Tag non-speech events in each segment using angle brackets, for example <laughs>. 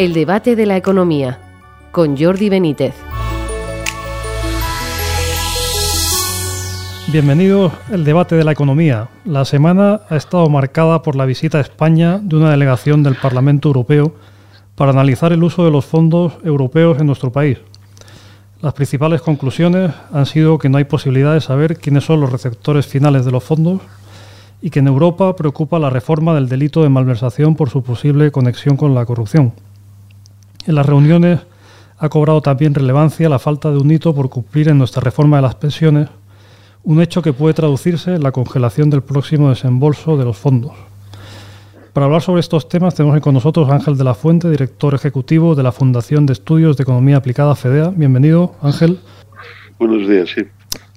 El debate de la economía con Jordi Benítez. Bienvenidos al debate de la economía. La semana ha estado marcada por la visita a España de una delegación del Parlamento Europeo para analizar el uso de los fondos europeos en nuestro país. Las principales conclusiones han sido que no hay posibilidad de saber quiénes son los receptores finales de los fondos y que en Europa preocupa la reforma del delito de malversación por su posible conexión con la corrupción. En las reuniones ha cobrado también relevancia la falta de un hito por cumplir en nuestra reforma de las pensiones, un hecho que puede traducirse en la congelación del próximo desembolso de los fondos. Para hablar sobre estos temas tenemos con nosotros a Ángel de la Fuente, director ejecutivo de la Fundación de Estudios de Economía Aplicada FEDEA. Bienvenido, Ángel. Buenos días, sí.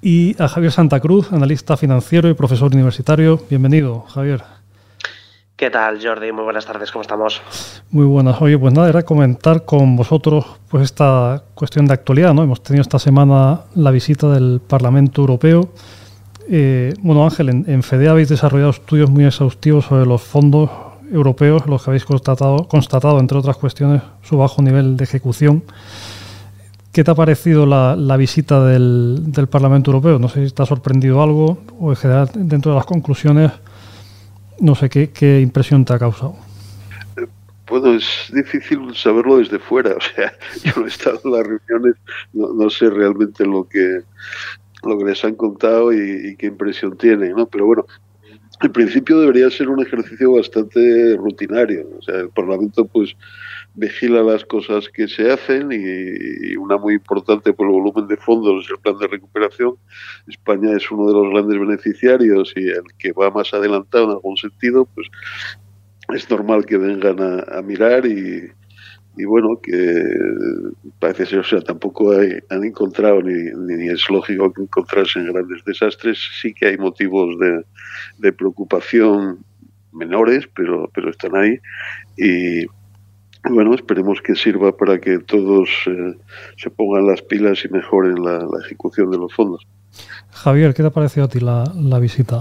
Y a Javier Santa Cruz, analista financiero y profesor universitario. Bienvenido, Javier. ¿Qué tal, Jordi? Muy buenas tardes, ¿cómo estamos? Muy buenas. Oye, pues nada, era comentar con vosotros pues esta cuestión de actualidad, ¿no? Hemos tenido esta semana la visita del Parlamento Europeo. Eh, bueno, Ángel, en, FEDE habéis desarrollado estudios muy exhaustivos sobre los fondos europeos, los que habéis constatado, constatado entre otras cuestiones, su bajo nivel de ejecución. ¿Qué te ha parecido la, la visita del, del, Parlamento Europeo? No sé si te ha sorprendido algo o en general dentro de las conclusiones no sé qué, qué impresión te ha causado. Bueno, es difícil saberlo desde fuera. <laughs> O sea, yo no he estado en las reuniones, no, no sé realmente lo que lo que les han contado y, y, qué impresión tienen, ¿no? Pero bueno, en principio debería ser un ejercicio bastante rutinario. O sea, el Parlamento, pues, vigila las cosas que se hacen y, una muy importante por el volumen de fondos es el plan de recuperación. España es uno de los grandes beneficiarios y el que va más adelantado en algún sentido, pues es normal que vengan a, a mirar y, y, bueno, que parece ser, o sea, tampoco hay, han encontrado ni, ni, es lógico que encontrarse en grandes desastres, sí que hay motivos de, de preocupación menores, pero, pero están ahí y bueno, esperemos que sirva para que todos eh, se pongan las pilas y mejoren la, la, ejecución de los fondos. Javier, ¿qué te ha parecido a ti la, la visita?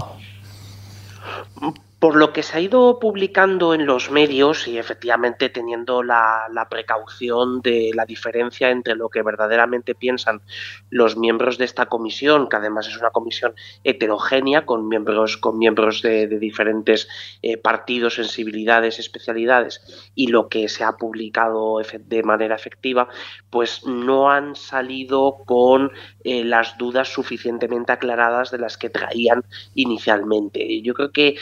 Por lo que se ha ido publicando en los medios y efectivamente teniendo la, la, precaución de la diferencia entre lo que verdaderamente piensan los miembros de esta comisión, que además es una comisión heterogénea con miembros, con miembros de, diferentes eh, partidos, sensibilidades, especialidades, y lo que se ha publicado de manera efectiva, pues no han salido con eh, las dudas suficientemente aclaradas de las que traían inicialmente. Yo creo que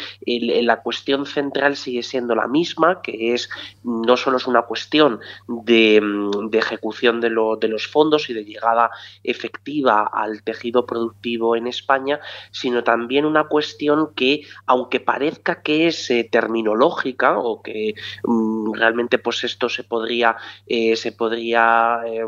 la cuestión central sigue siendo la misma, que es no solo es una cuestión de, de ejecución de, lo, de, los fondos y de llegada efectiva al tejido productivo en España, sino también una cuestión que, aunque parezca que es eh, terminológica o que mm, realmente pues esto se podría, eh, se podría eh,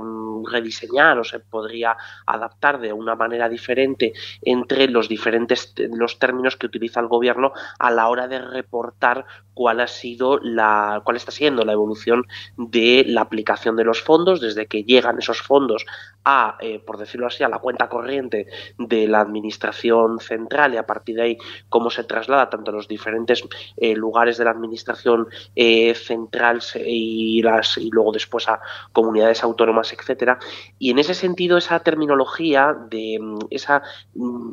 rediseñar o se podría adaptar de una manera diferente entre los diferentes los términos que utiliza el gobierno a la hora de reportar cuál ha sido la cuál está siendo la evolución de la aplicación de los fondos desde que llegan esos fondos a eh, por decirlo así a la cuenta corriente de la administración central y a partir de ahí cómo se traslada tanto a los diferentes eh, lugares de la administración eh, central y las y luego después a comunidades autónomas etcétera. Y en ese sentido esa terminología de esa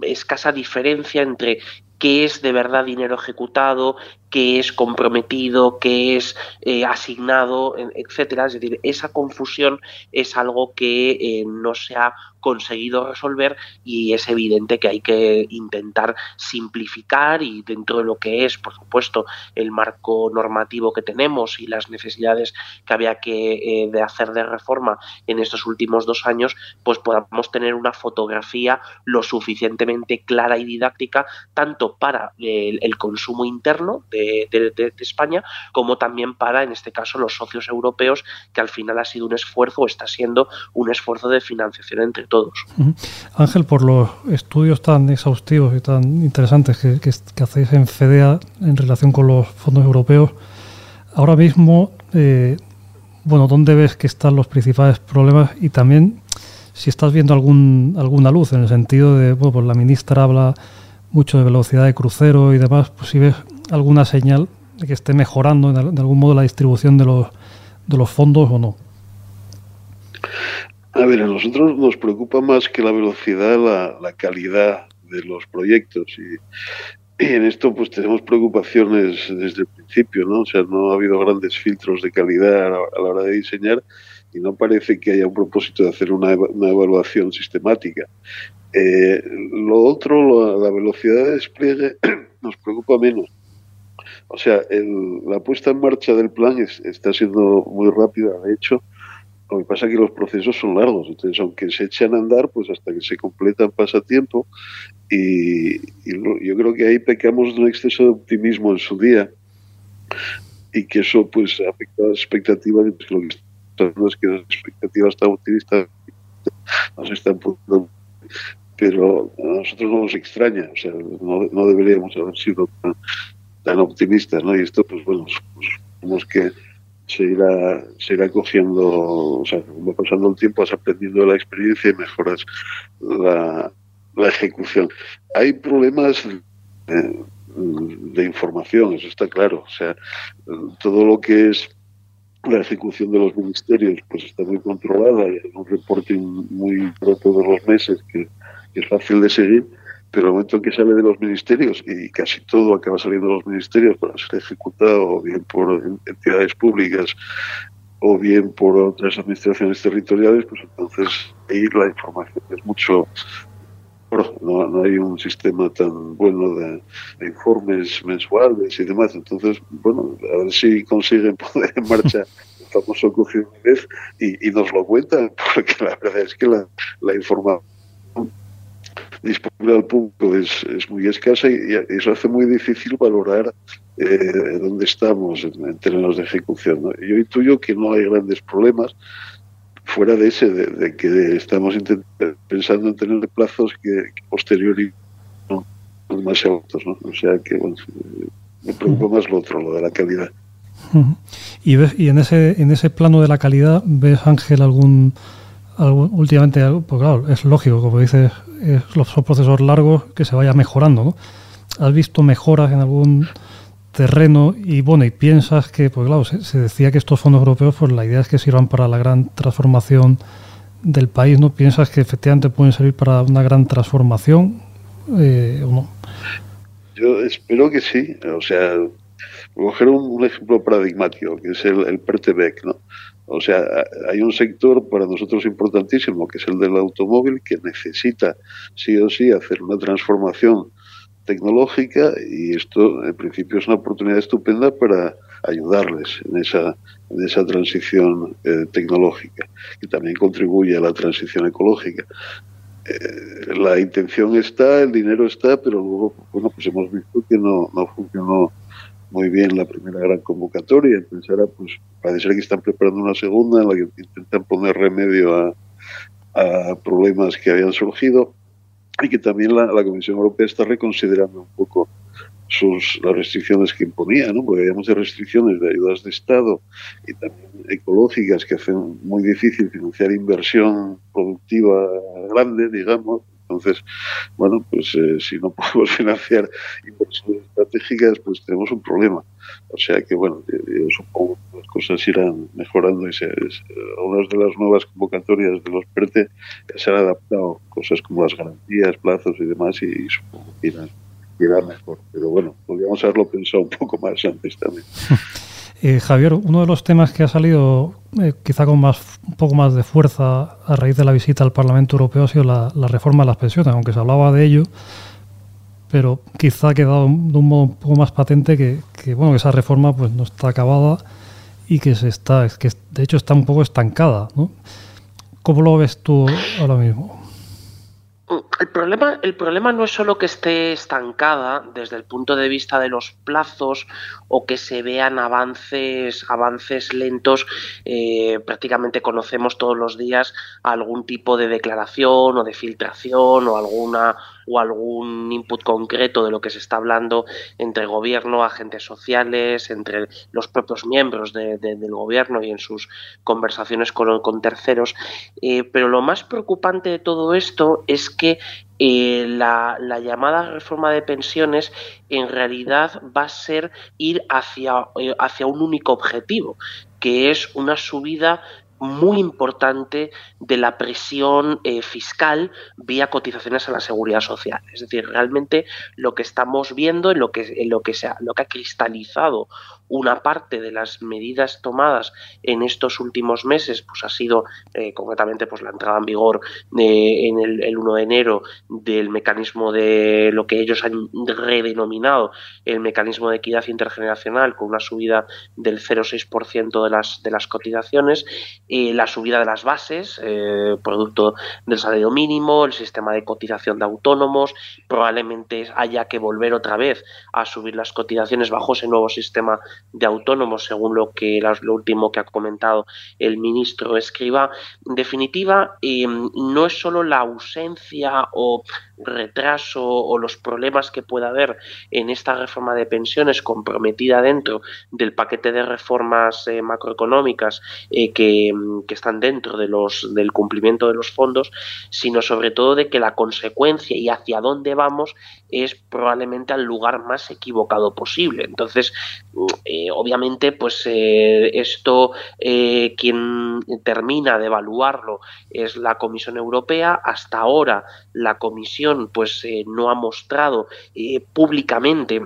escasa diferencia entre qué es de verdad dinero ejecutado, qué es comprometido, qué es eh, asignado, etcétera. Es decir, esa confusión es algo que eh, no se ha conseguido resolver y es evidente que hay que intentar simplificar y dentro de lo que es, por supuesto, el marco normativo que tenemos y las necesidades que había que eh, de hacer de reforma en estos últimos dos años, pues podamos tener una fotografía lo suficientemente clara y didáctica tanto para el, consumo interno de, de, de, España como también para, en este caso, los socios europeos, que al final ha sido un esfuerzo o está siendo un esfuerzo de financiación entre todos. Ángel, por los estudios tan exhaustivos y tan interesantes que, hacéis en FEDEA en relación con los fondos europeos, ahora mismo, eh, bueno, ¿dónde ves que están los principales problemas? Y también si estás viendo algún, alguna luz en el sentido de, bueno, pues la ministra habla mucho de velocidad de crucero y demás, pues si ves alguna señal de que esté mejorando de algún modo la distribución de los de los fondos o no. A ver, a nosotros nos preocupa más que la velocidad, la, la calidad de los proyectos y, en esto pues tenemos preocupaciones desde el principio, ¿no? O sea, no ha habido grandes filtros de calidad a la, hora de diseñar y no parece que haya un propósito de hacer una, una evaluación sistemática. Eh, lo otro, la velocidad de despliegue <clears throat> nos preocupa menos. O sea, la puesta en marcha del plan está siendo muy rápida, de hecho, lo que pasa es que los procesos son largos, entonces aunque se echan a andar, pues hasta que se completan pasa tiempo y, yo creo que ahí pecamos de un exceso de optimismo en su día y que eso pues afecta a las expectativas y pues, lo que es que las expectativas tan optimistas nos están poniendo pero a nosotros no nos extraña, o sea, no, deberíamos haber sido tan, optimistas, ¿no? Y esto, pues bueno, pues, que se irá, se irá cogiendo, o sea, va pasando el tiempo, vas aprendiendo de la experiencia y mejoras la, ejecución. Hay problemas de, información, eso está claro. O sea, todo lo que es la ejecución de los ministerios, pues está muy controlada hay un reporting muy todos los meses que es fácil de seguir pero el momento en que sale de los ministerios, y casi todo acaba saliendo de los ministerios para ser ejecutado, o bien por entidades públicas, o bien por otras administraciones territoriales, pues entonces ahí la información es mucho no, no, hay un sistema tan bueno de, informes mensuales y demás. Entonces, bueno, a ver si consiguen <laughs> poner en marcha el famoso vez y, y nos lo cuentan, <laughs> porque la verdad es que la, la información disponible al público es, es muy escasa y, eso hace muy difícil valorar eh, dónde estamos en, términos de ejecución. Yo intuyo que no hay grandes problemas fuera de ese, de, que estamos pensando en tener plazos que, que posteriori no son demasiado altos. ¿no? O sea que bueno, me preocupa más lo otro, lo de la calidad. Y, ves, y en ese en ese plano de la calidad, ¿ves, Ángel, algún últimamente, pues claro, es lógico, como dices, son procesos largos que se vaya mejorando, ¿no? ¿Has visto mejoras en algún terreno y bueno, y piensas que, pues claro, se, decía que estos fondos europeos, pues la idea es que sirvan para la gran transformación del país, ¿no? ¿Piensas que efectivamente pueden servir para una gran transformación eh, o no? Yo espero que sí, o sea, coger un, ejemplo paradigmático, que es el, el PERTEBEC, ¿no? O sea, hay un sector para nosotros importantísimo, que es el del automóvil, que necesita sí o sí hacer una transformación tecnológica y esto en principio es una oportunidad estupenda para ayudarles en esa, en esa transición eh, tecnológica y también contribuye a la transición ecológica. Eh, la intención está, el dinero está, pero luego bueno, pues hemos visto que no, no funcionó muy bien la primera gran convocatoria, entonces ahora pues parece que están preparando una segunda en la que intentan poner remedio a, problemas que habían surgido y que también la, Comisión Europea está reconsiderando un poco sus las restricciones que imponía, ¿no? porque había muchas restricciones de ayudas de Estado y también ecológicas que hacen muy difícil financiar inversión productiva grande, digamos, entonces, bueno, pues eh, si no <laughs> podemos financiar inversiones estratégicas, pues tenemos un problema. O sea que, bueno, supongo que las cosas irán mejorando y se, algunas de las nuevas convocatorias de los PERTE se han adaptado, cosas como las garantías, plazos y demás, y, supongo que irán, irán mejor. Pero bueno, podríamos haberlo pensado un poco más antes también. <laughs> Eh, Javier, uno de los temas que ha salido eh, quizá con más, un poco más de fuerza a raíz de la visita al Parlamento Europeo ha sido la, reforma de las pensiones, aunque se hablaba de ello, pero quizá ha quedado de un modo un poco más patente que, bueno, que esa reforma pues no está acabada y que se está, es que de hecho está un poco estancada. ¿Cómo lo ves tú ahora mismo? El problema, el problema no es solo que esté estancada desde el punto de vista de los plazos o que se vean avances, avances lentos. Eh, prácticamente conocemos todos los días algún tipo de declaración o de filtración o alguna o algún input concreto de lo que se está hablando entre gobierno, agentes sociales, entre los propios miembros del gobierno y en sus conversaciones con, terceros. Eh, pero lo más preocupante de todo esto es que eh, la, llamada reforma de pensiones en realidad va a ser ir hacia, eh, hacia un único objetivo, que es una subida muy importante de la presión eh, fiscal vía cotizaciones a la seguridad social. Es decir, realmente lo que estamos viendo, en lo que, en lo que, se lo que ha cristalizado una parte de las medidas tomadas en estos últimos meses pues ha sido eh, concretamente pues la entrada en vigor en el, 1 de enero del mecanismo de lo que ellos han redenominado el mecanismo de equidad intergeneracional con una subida del 0,6% de las de las cotizaciones eh, la subida de las bases eh, producto del salario mínimo el sistema de cotización de autónomos probablemente haya que volver otra vez a subir las cotizaciones bajo ese nuevo sistema de autónomos, según lo que lo último que ha comentado el ministro Escriba. En definitiva, eh, no es solo la ausencia o retraso o los problemas que pueda haber en esta reforma de pensiones comprometida dentro del paquete de reformas eh, macroeconómicas eh, que, que, están dentro de los, del cumplimiento de los fondos, sino sobre todo de que la consecuencia y hacia dónde vamos es probablemente al lugar más equivocado posible. Entonces, eh, obviamente, pues esto quien termina de evaluarlo es la Comisión Europea. Hasta ahora la Comisión pues eh, no ha mostrado eh, públicamente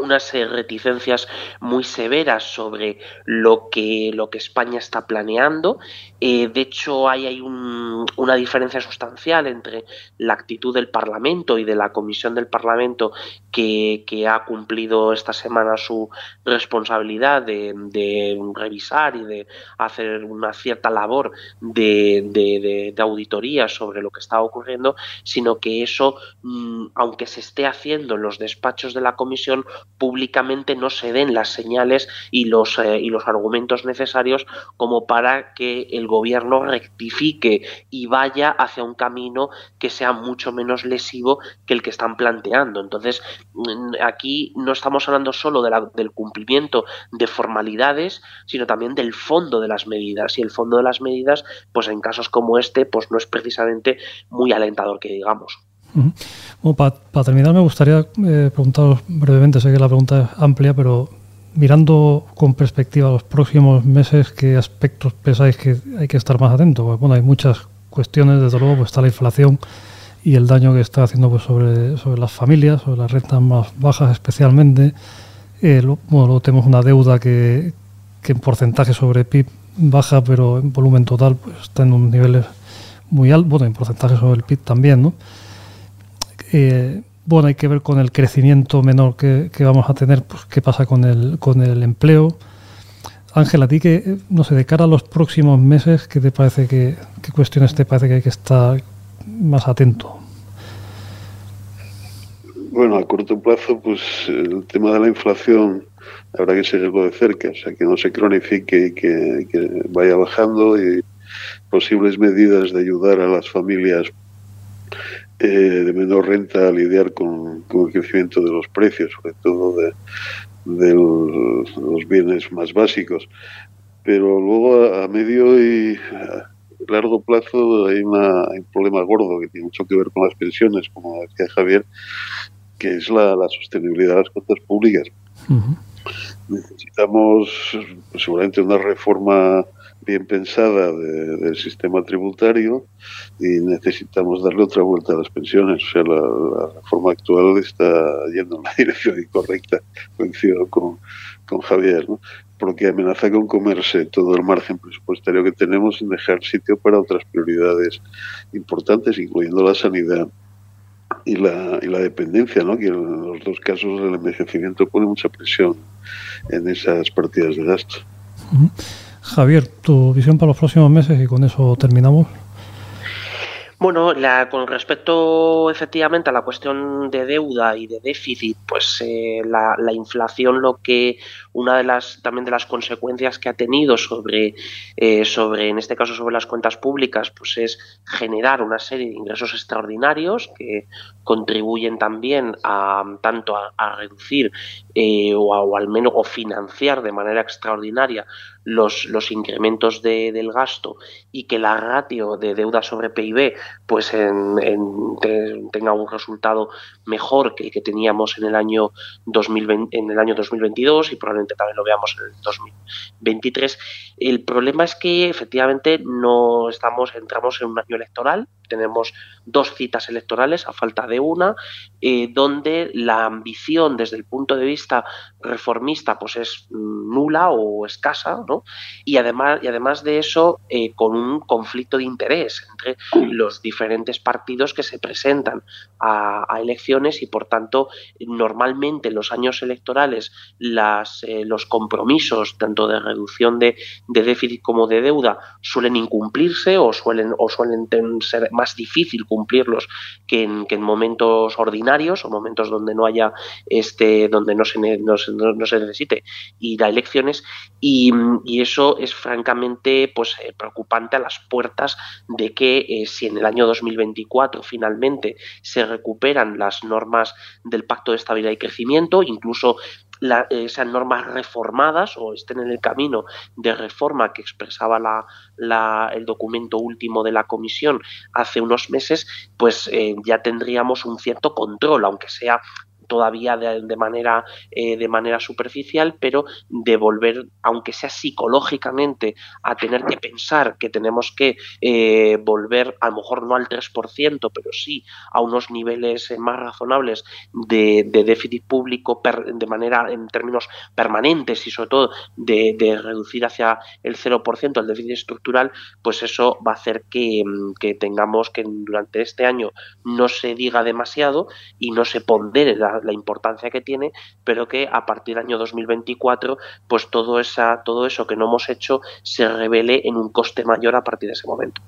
unas eh, reticencias muy severas sobre lo que, lo que España está planeando. Eh, de hecho, hay, hay una diferencia sustancial entre la actitud del Parlamento y de la Comisión del Parlamento que, ha cumplido esta semana su responsabilidad de, revisar y de hacer una cierta labor de, auditoría sobre lo que está ocurriendo, sino que eso, mm, aunque se esté haciendo en los despachos de la Comisión, públicamente no se den las señales y los, eh, y los argumentos necesarios como para que el gobierno rectifique y vaya hacia un camino que sea mucho menos lesivo que el que están planteando. Entonces, mm, aquí no estamos hablando solo de del cumplimiento de formalidades, sino también del fondo de las medidas. Y el fondo de las medidas, pues en casos como este, pues no es precisamente muy alentador que digamos para, terminar, me gustaría eh, preguntaros brevemente, sé que la pregunta es amplia, pero mirando con perspectiva los próximos meses, ¿qué aspectos pensáis que hay que estar más atentos? Pues, bueno, hay muchas cuestiones, desde luego, pues está la inflación y el daño que está haciendo pues, sobre, sobre las familias, sobre las rentas más bajas especialmente. Eh, bueno, luego tenemos una deuda que, que en porcentaje sobre PIB baja, pero en volumen total pues, está en unos niveles muy altos, bueno, en porcentaje sobre el PIB también, ¿no? Eh, bueno, hay que ver con el crecimiento menor que, vamos a tener, pues qué pasa con el, con el empleo. Ángela, a ti que, no sé, de cara a los próximos meses, ¿qué te parece que, qué cuestiones te parece que hay que estar más atento? Bueno, a corto plazo, pues el tema de la inflación habrá que seguirlo de cerca, o sea, que no se cronifique y que, que vaya bajando y posibles medidas de ayudar a las familias eh, de menor renta a lidiar con, el crecimiento de los precios, sobre todo de, los bienes más básicos. Pero luego a, medio y largo plazo hay, un problema gordo que tiene mucho que ver con las pensiones, como decía Javier, que es la, sostenibilidad de las cuentas públicas. Necesitamos pues, seguramente una reforma bien pensada del sistema tributario y necesitamos darle otra vuelta a las pensiones. O sea, la, reforma actual está yendo en la <laughs> dirección incorrecta, coincido con, con Javier, ¿no? porque amenaza con comerse todo el margen presupuestario que tenemos sin dejar sitio para otras prioridades importantes, incluyendo la sanidad y la, y la dependencia, ¿no? que en los dos casos el envejecimiento pone mucha presión en esas partidas de gasto. Javier, tu visión para los próximos meses y con eso terminamos. Bueno, con respecto efectivamente a la cuestión de deuda y de déficit, pues eh, la, inflación lo que una de las también de las consecuencias que ha tenido sobre, eh, sobre en este caso sobre las cuentas públicas, pues es generar una serie de ingresos extraordinarios que contribuyen también a tanto a, reducir eh, o, al menos o financiar de manera extraordinaria los, los incrementos de, del gasto y que la ratio de deuda sobre PIB pues en, tenga un resultado mejor que que teníamos en el año 2020, en el año 2022 y probablemente también lo veamos en el 2023. El problema es que efectivamente no estamos entramos en un año electoral tenemos dos citas electorales a falta de una, eh, donde la ambición desde el punto de vista reformista pues es nula o escasa, ¿no? Y además, y además de eso, eh, con un conflicto de interés entre los diferentes partidos que se presentan a, elecciones y por tanto normalmente en los años electorales las, eh, los compromisos tanto de reducción de, de, déficit como de deuda suelen incumplirse o suelen, o suelen ser más difícil cumplirlos que en, que en momentos ordinarios o momentos donde no haya este donde no, se necesite. Ir a elecciones y, eso es francamente pues eh, preocupante a las puertas de que eh, si en el año 2024 finalmente se recuperan las normas del Pacto de Estabilidad y Crecimiento, incluso la, sean normas reformadas o estén en el camino de reforma que expresaba el documento último de la comisión hace unos meses, pues eh, ya tendríamos un cierto control, aunque sea todavía de, manera, eh, de manera superficial, pero de volver, aunque sea psicológicamente, a tener que pensar que tenemos que eh, volver, a lo mejor no al 3%, pero sí a unos niveles más razonables de, déficit público de manera, en términos permanentes y sobre todo de, reducir hacia el 0% el déficit estructural, pues eso va a hacer que, que tengamos que durante este año no se diga demasiado y no se pondere la, importancia que tiene, pero que a partir del año 2024, pues todo, esa, todo eso que no hemos hecho se revele en un coste mayor a partir de ese momento.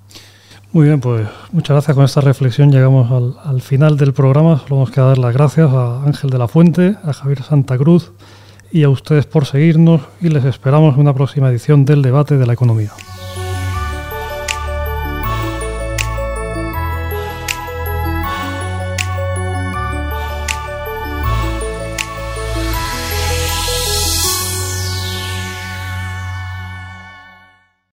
Muy bien, pues muchas gracias. Con esta reflexión llegamos al, al final del programa. Solo nos queda dar las gracias a Ángel de la Fuente, a Javier Santa Cruz y a ustedes por seguirnos y les esperamos en una próxima edición del debate de la economía.